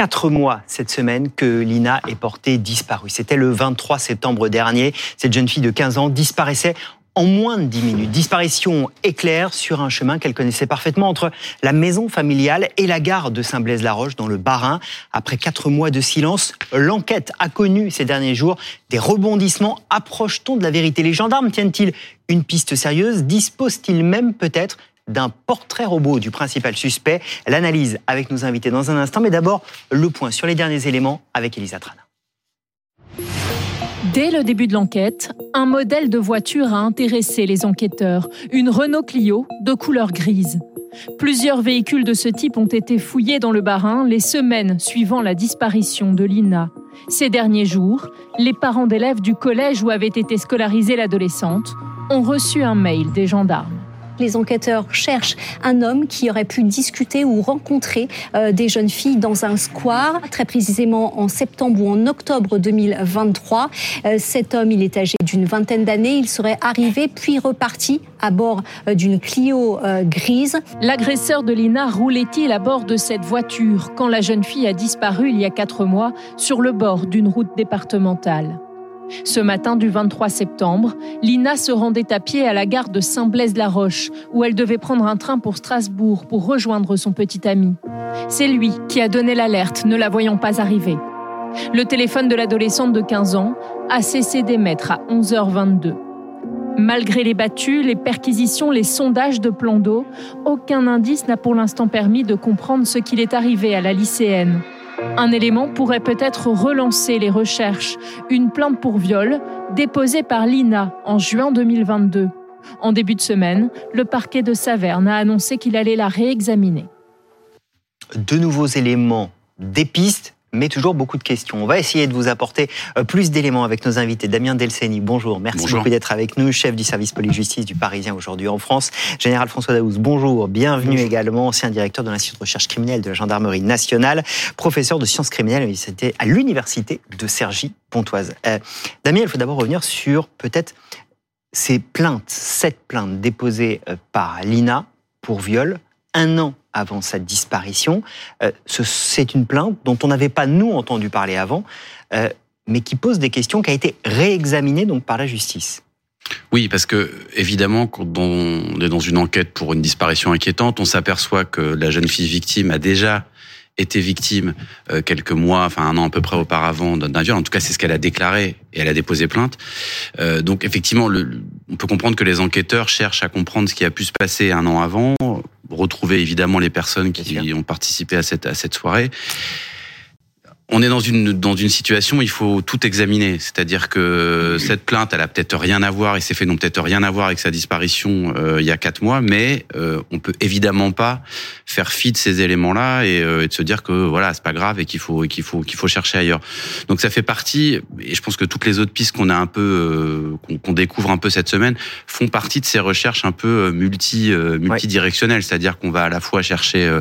quatre mois cette semaine que Lina est portée disparue. C'était le 23 septembre dernier. Cette jeune fille de 15 ans disparaissait en moins de 10 minutes. Disparition éclair sur un chemin qu'elle connaissait parfaitement entre la maison familiale et la gare de Saint-Blaise-la-Roche dans le Bas-Rhin. Après quatre mois de silence, l'enquête a connu ces derniers jours des rebondissements. Approche-t-on de la vérité? Les gendarmes tiennent-ils une piste sérieuse? Disposent-ils même peut-être d'un portrait robot du principal suspect L'analyse avec nos invités dans un instant, mais d'abord le point sur les derniers éléments avec Elisa Trana. Dès le début de l'enquête, un modèle de voiture a intéressé les enquêteurs, une Renault Clio de couleur grise. Plusieurs véhicules de ce type ont été fouillés dans le Bas-Rhin les semaines suivant la disparition de Lina. Ces derniers jours, les parents d'élèves du collège où avait été scolarisée l'adolescente ont reçu un mail des gendarmes les enquêteurs cherchent un homme qui aurait pu discuter ou rencontrer euh, des jeunes filles dans un square, très précisément en septembre ou en octobre 2023. Euh, cet homme, il est âgé d'une vingtaine d'années. Il serait arrivé puis reparti à bord euh, d'une Clio grise. L'agresseur de Lina roulait-il à bord de cette voiture quand la jeune fille a disparu il y a quatre mois sur le bord d'une route départementale? Ce matin du 23 septembre, Lina se rendait à pied à la gare de Saint-Blaise-la-Roche, où elle devait prendre un train pour Strasbourg pour rejoindre son petit ami. C'est lui qui a donné l'alerte, ne la voyant pas arriver. Le téléphone de l'adolescente de 15 ans a cessé d'émettre à 11h22. Malgré les battues, les perquisitions, les sondages de plan d'eau, aucun indice n'a pour l'instant permis de comprendre ce qu'il est arrivé à la lycéenne. Un élément pourrait peut-être relancer les recherches. Une plainte pour viol déposée par l'INA en juin 2022. En début de semaine, le parquet de Saverne a annoncé qu'il allait la réexaminer. De nouveaux éléments, des pistes mais toujours beaucoup de questions. On va essayer de vous apporter euh, plus d'éléments avec nos invités. Damien Delceni, bonjour. Merci beaucoup d'être avec nous, chef du service police-justice du Parisien aujourd'hui en France. Général François Daouz, bonjour. Bienvenue également, ancien directeur de l'Institut de recherche criminelle de la gendarmerie nationale, professeur de sciences criminelles à l'université de Cergy-Pontoise. Euh, Damien, il faut d'abord revenir sur peut-être ces plaintes, sept plaintes déposées euh, par l'INA pour viol un an avant sa disparition. Euh, c'est une plainte dont on n'avait pas, nous, entendu parler avant, euh, mais qui pose des questions, qui a été réexaminée donc, par la justice. Oui, parce que évidemment, quand on est dans une enquête pour une disparition inquiétante, on s'aperçoit que la jeune fille victime a déjà été victime euh, quelques mois, enfin un an à peu près auparavant d'un viol. En tout cas, c'est ce qu'elle a déclaré et elle a déposé plainte. Euh, donc effectivement, le, on peut comprendre que les enquêteurs cherchent à comprendre ce qui a pu se passer un an avant, retrouver évidemment les personnes qui ont participé à cette, à cette soirée on est dans une dans une situation où il faut tout examiner, c'est-à-dire que cette plainte, elle a peut-être rien à voir et ces faits n'ont peut-être rien à voir avec sa disparition euh, il y a quatre mois, mais euh, on peut évidemment pas faire fi de ces éléments-là et, euh, et, de se dire que voilà c'est pas grave et qu'il faut qu'il faut qu'il faut chercher ailleurs. Donc ça fait partie et je pense que toutes les autres pistes qu'on a un peu euh, qu'on découvre un peu cette semaine font partie de ces recherches un peu multi multidirectionnelles, c'est-à-dire qu'on va à la fois chercher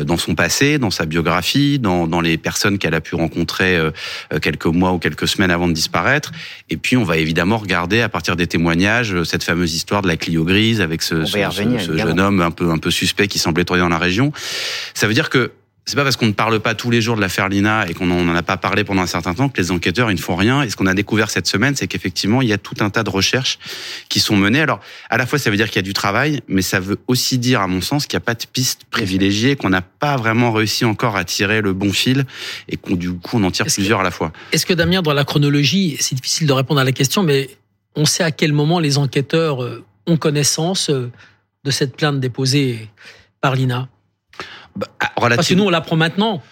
dans son passé, dans sa biographie, dans dans les personnes qu'elle a pu pu rencontrer euh, euh, quelques mois ou quelques semaines avant de disparaître. Et puis, on va évidemment regarder à partir des témoignages euh, cette fameuse histoire de la Clio grise avec ce, ce, ce jeune homme un peu un peu suspect qui semblait tourner dans la région. Ça veut dire que c'est pas parce qu'on ne parle pas tous les jours de l'affaire Lina et qu'on n'en a pas parlé pendant un certain temps que les enquêteurs ils ne font rien. Et ce qu'on a découvert cette semaine, c'est qu'effectivement il y a tout un tas de recherches qui sont menées. Alors à la fois ça veut dire qu'il y a du travail, mais ça veut aussi dire, à mon sens, qu'il n'y a pas de piste privilégiée, qu'on n'a pas vraiment réussi encore à tirer le bon fil et qu'on du coup on en tire plusieurs à la fois. Est-ce que Damien, dans la chronologie, c'est difficile de répondre à la question, mais on sait à quel moment les enquêteurs euh, ont connaissance euh, de cette plainte déposée par Lina? Bah, relativement... Parce que nous, on l'apprend maintenant.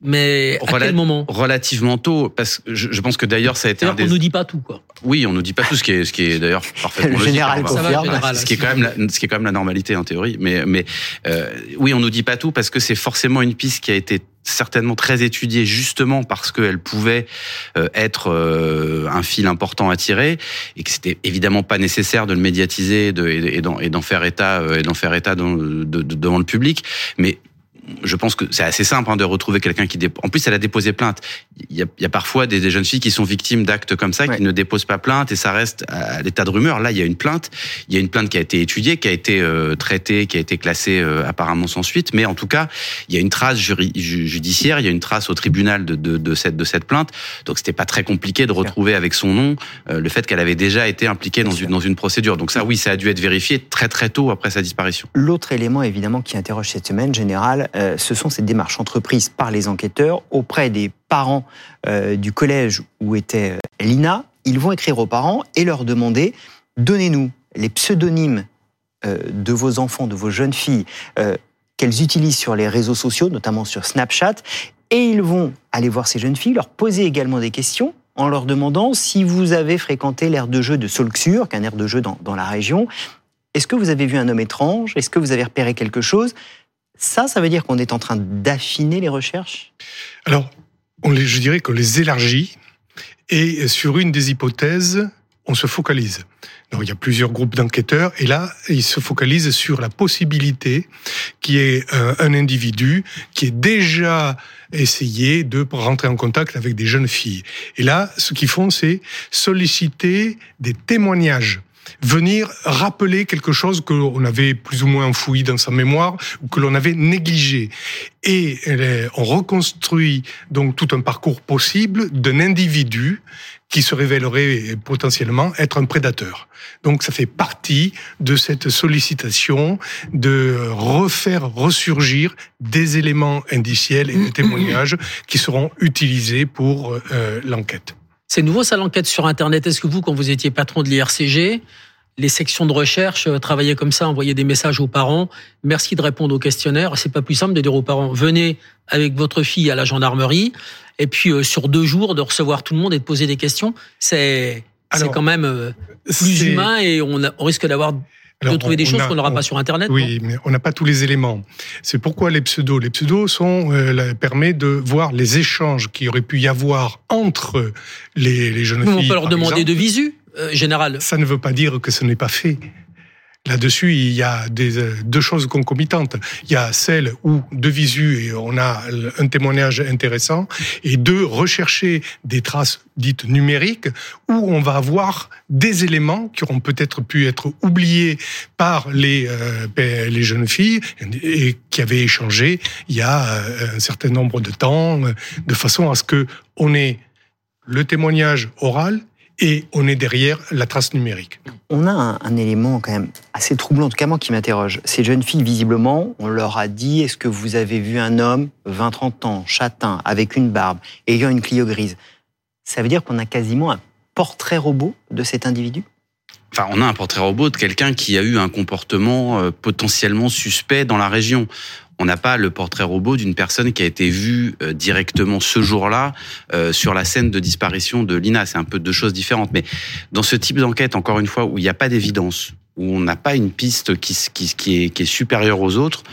Mais à quel moment Relativement tôt, parce que je, pense que d'ailleurs ça a été. Un des... On nous dit pas tout, quoi. Oui, on nous dit pas tout, ce qui est, ce qui est d'ailleurs parfaitement le général, général, ce qui est quand même, la, ce qui est quand même la normalité en théorie. Mais, mais euh, oui, on nous dit pas tout parce que c'est forcément une piste qui a été certainement très étudiée justement parce qu'elle pouvait euh, être euh, un fil important à tirer et que c'était évidemment pas nécessaire de le médiatiser de, et d'en faire état et d'en faire état dans, de, devant le public. Mais je pense que c'est assez simple hein, de retrouver quelqu'un qui dépose. En plus, elle a déposé plainte. Il y a, il y a parfois des, des, jeunes filles qui sont victimes d'actes comme ça, qui ne déposent pas plainte et ça reste à l'état de rumeur. Là, il y a une plainte. Il y a une plainte qui a été étudiée, qui a été euh, traitée, qui a été classée euh, apparemment sans suite. Mais en tout cas, il y a une trace judiciaire, il y a une trace au tribunal de, de, de cette de cette plainte. Donc, c'était pas très compliqué de retrouver avec son nom euh, le fait qu'elle avait déjà été impliquée dans une dans une procédure. Donc ça, oui, ça a dû être vérifié très très tôt après sa disparition. L'autre élément, évidemment, qui interroge cette semaine générale, ce sont ces démarches entreprises par les enquêteurs auprès des parents euh, du collège où était euh, Lina. Ils vont écrire aux parents et leur demander donnez-nous les pseudonymes euh, de vos enfants, de vos jeunes filles qu'elles utilisent sur les réseaux sociaux, notamment sur Snapchat. Et ils vont aller voir ces jeunes filles, leur poser également des questions en leur demandant si vous avez fréquenté l'aire de jeu de Solxur, qu'un aire de jeu dans la région. Est-ce que vous avez vu un homme étrange? Est-ce que vous avez repéré quelque chose? Ça, ça veut dire qu'on est en train d'affiner les recherches? Alors, on je dirais qu'on les élargit et sur une des hypothèses, on se focalise. Donc, il y a plusieurs groupes d'enquêteurs et là, ils se focalisent sur la possibilité qui est euh, un individu qui est déjà essayé de rentrer en contact avec des jeunes filles. Et là, ce qu'ils font, c'est solliciter des témoignages venir rappeler quelque chose que l'on avait plus ou moins enfoui dans sa mémoire ou que l'on avait négligé. Et on reconstruit donc tout un parcours possible d'un individu qui se révélerait potentiellement être un prédateur. Donc ça fait partie de cette sollicitation de refaire ressurgir des éléments indiciels et des témoignages qui seront utilisés pour euh, l'enquête. C'est nouveau ça l'enquête sur Internet. Est-ce que vous, quand vous étiez patron de l'IRCG, les sections de recherche euh, travaillaient comme ça, envoyaient des messages aux parents? Merci de répondre aux questionnaires. C'est pas plus simple de dire aux parents venez avec votre fille à la gendarmerie et puis euh, sur deux jours de recevoir tout le monde et de poser des questions. C'est c'est quand même euh, plus humain et on, on risque d'avoir de trouver des choses qu'on n'aura pas sur Internet. Oui, mais on n'a pas tous les éléments. C'est pourquoi les pseudos. Les pseudos sont euh, permet de voir les échanges qui aurait pu y avoir entre les, les jeunes filles. On peut leur demander de visu, euh, général. Ça ne veut pas dire que ce n'est pas fait. Là-dessus, il y a euh, deux choses concomitantes. Il y a celle où, de visu, on a un témoignage intéressant, et deux, rechercher des traces dites numériques, où on va avoir des éléments qui auront peut-être pu être oubliés par les, euh, ben, les jeunes filles, et qui avaient échangé il y a euh, un certain nombre de temps, de façon à ce que on ait le témoignage oral et on est derrière la trace numérique. On a un, élément quand même assez troublant, en tout cas moi qui m'interroge. Ces jeunes filles, visiblement, on leur a dit, est-ce que vous avez vu un homme, 20-30 ans, châtain, avec une barbe, ayant une Clio grise? Ça veut dire qu'on a quasiment un portrait robot de cet individu? Enfin, on a un portrait robot de quelqu'un qui a eu un comportement euh, potentiellement suspect dans la région on n'a pas le portrait robot d'une personne qui a été vue euh, directement ce jour-là euh, sur la scène de disparition de Lina. C'est un peu deux choses différentes. Mais dans ce type d'enquête, encore une fois, où il n'y a pas d'évidence, où on n'a pas une piste qui, qui, qui, est, qui est supérieure aux autres,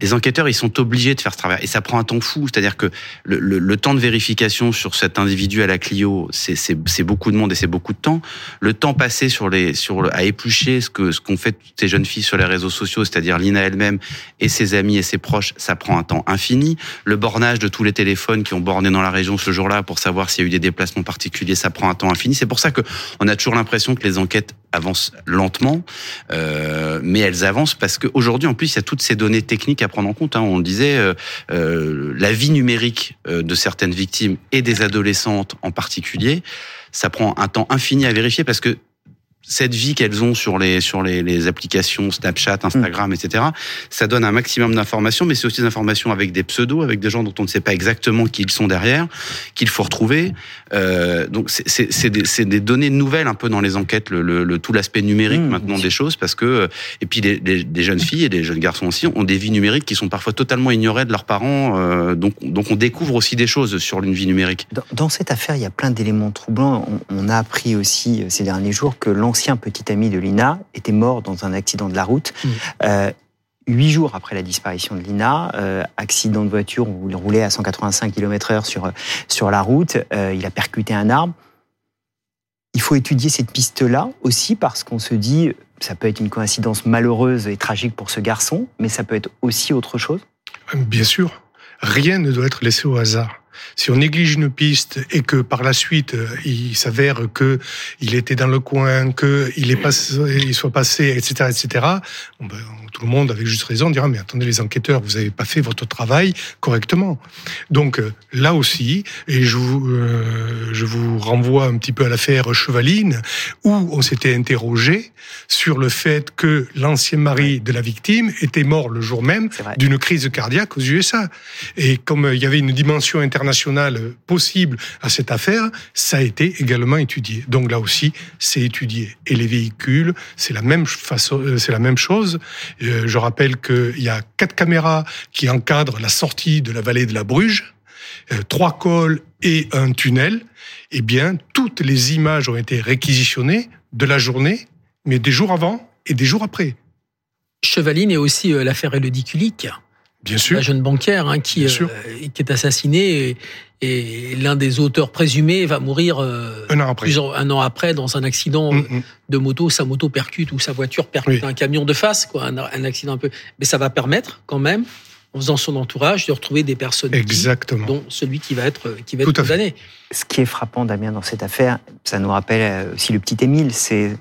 les enquêteurs, ils sont obligés de faire ce travail. Et ça prend un temps fou. C'est-à-dire que le, le, le, temps de vérification sur cet individu à la Clio, c'est beaucoup de monde et c'est beaucoup de temps. Le temps passé sur les, sur, à éplucher ce que ce qu'ont fait ces jeunes filles sur les réseaux sociaux, c'est-à-dire Lina elle-même et ses amis et ses proches, ça prend un temps infini. Le bornage de tous les téléphones qui ont borné dans la région ce jour-là pour savoir s'il y a eu des déplacements particuliers, ça prend un temps infini. C'est pour ça que on a toujours l'impression que les enquêtes avancent lentement, euh, mais elles avancent parce qu'aujourd'hui, en plus, il y a toutes ces données techniques prendre en compte. Hein. On disait, euh, euh, la vie numérique euh, de certaines victimes et des adolescentes en particulier, ça prend un temps infini à vérifier parce que cette vie qu'elles ont sur les sur les, les, applications Snapchat, Instagram, etc. Ça donne un maximum d'informations, mais c'est aussi des informations avec des pseudos, avec des gens dont on ne sait pas exactement qui ils sont derrière, qu'il faut retrouver. Euh, donc c'est des, des, données nouvelles un peu dans les enquêtes, le, le, tout l'aspect numérique mmh, maintenant des choses, parce que et puis des, des, jeunes filles et des jeunes garçons aussi ont des vies numériques qui sont parfois totalement ignorées de leurs parents. Euh, donc donc on découvre aussi des choses sur une vie numérique. Dans, dans cette affaire, il y a plein d'éléments troublants. On, on, a appris aussi euh, ces derniers jours que l'ancien petit ami de Lina était mort dans un accident de la route. Mmh. Euh, huit jours après la disparition de Lina, euh, accident de voiture où il roulait à 185 km/h sur, sur la route, euh, il a percuté un arbre. Il faut étudier cette piste-là aussi parce qu'on se dit, ça peut être une coïncidence malheureuse et tragique pour ce garçon, mais ça peut être aussi autre chose. Bien sûr. Rien ne doit être laissé au hasard. Si on néglige une piste et que par la suite euh, il s'avère que il était dans le coin, que il est passé, il soit passé, etc., etc. ben, tout le monde avec juste raison dira mais attendez les enquêteurs, vous n'avez pas fait votre travail correctement. Donc euh, là aussi, et je vous, euh, je vous renvoie un petit peu à l'affaire Chevaline où on s'était interrogé sur le fait que l'ancien mari de la victime était mort le jour même d'une crise cardiaque aux USA. Et comme il y avait une dimension internationale possible à cette affaire, ça a été également étudié. Donc là aussi, c'est étudié. Et les véhicules, c'est la même façon, euh, c'est la même chose. Euh, je rappelle qu'il y a quatre caméras qui encadrent la sortie de la vallée de la Bruge, euh, trois cols et un tunnel. Eh bien, toutes les images ont été réquisitionnées de la journée, mais des jours avant et des jours après. Chevaline et aussi l'affaire Elodie Kulik. Bien sûr. La jeune banquière hein, qui, qui est assassinée et, l'un des auteurs présumés va mourir un, an après. un an après dans un accident mm, mm. de moto. Sa moto percute ou sa voiture percute un camion de face, quoi, un, accident un peu. Mais ça va permettre quand même, en faisant son entourage, de retrouver des personnes Exactement. dont celui qui va être qui va être condamné. Ce qui est frappant, Damien, dans cette affaire, ça nous rappelle aussi le petit Émile, c'est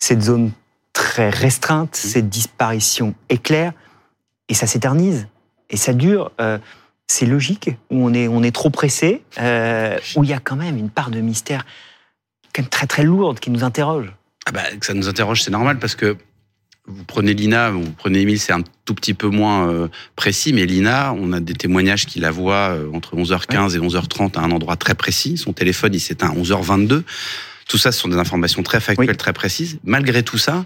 cette zone très restreinte, mm. cette disparition éclair, et ça s'éternise et ça dure. Euh, c'est logique, où on est, on est trop pressé, euh, où il y a quand même une part de mystère quand même très très lourde qui nous interroge. Ah bah, que ça nous interroge, c'est normal parce que vous prenez Lina, vous prenez Emile, c'est un tout petit peu moins euh, précis, mais Lina, on a des témoignages qui la euh, entre 11h15 et 11h30 à un endroit très précis. Son téléphone, il s'éteint à 11h22. Tout ça, ce sont des informations très factuelles, très précises. Malgré tout ça,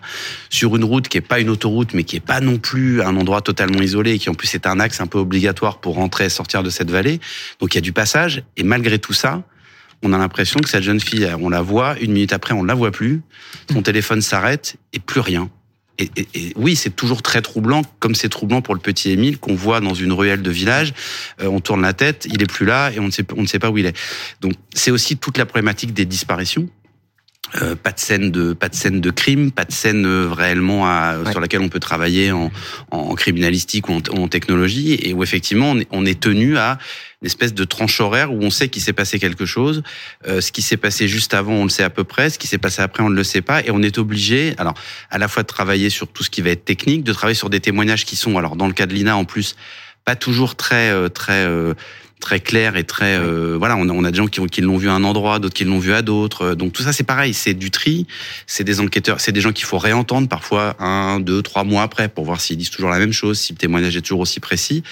sur une route qui est pas une autoroute, mais qui est pas non plus un endroit totalement isolé, et qui en plus est un axe un peu obligatoire pour rentrer et sortir de cette vallée, donc il y a du passage. Et malgré tout ça, on a l'impression que cette jeune fille, on la voit, une minute après, on ne la voit plus, son téléphone s'arrête et plus rien. Et, et, oui, c'est toujours très troublant, comme c'est troublant pour le petit Émile qu'on voit dans une ruelle de village. Euh, on tourne la tête, il est plus là et on ne sait, on ne sait pas où il est. Donc c'est aussi toute la problématique des disparitions. Euh, pas de scène de pas de scène de crime, pas de scène euh, réellement à, sur laquelle on peut travailler en, en criminalistique ou en, technologie et où effectivement on est, on est tenu à une espèce de tranche horaire où on sait qu'il s'est passé quelque chose, euh, ce qui s'est passé juste avant on le sait à peu près, ce qui s'est passé après on ne le sait pas et on est obligé alors à la fois de travailler sur tout ce qui va être technique, de travailler sur des témoignages qui sont alors dans le cas de Lina en plus pas toujours très très très clair et très euh, voilà on a, on a des gens qui, qui l'ont vu à un endroit d'autres qui l'ont vu à d'autres donc tout ça c'est pareil c'est du tri c'est des enquêteurs c'est des gens qu'il faut réentendre parfois un deux trois mois après pour voir s'ils disent toujours la même chose si le témoignage est toujours aussi précis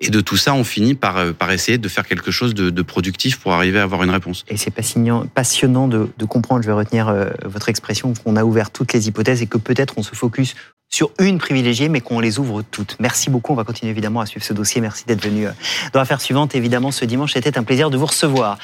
et de tout ça, on finit par, euh, par essayer de faire quelque chose de, de productif pour arriver à avoir une réponse. Et c'est passionnant de, de, comprendre, je vais retenir euh, votre expression, qu'on a ouvert toutes les hypothèses et que peut-être on se focus sur une privilégiée, mais qu'on les ouvre toutes. Merci beaucoup. On va continuer évidemment à suivre ce dossier. Merci d'être venu euh, dans l'affaire suivante. Évidemment, ce dimanche, c'était un plaisir de vous recevoir.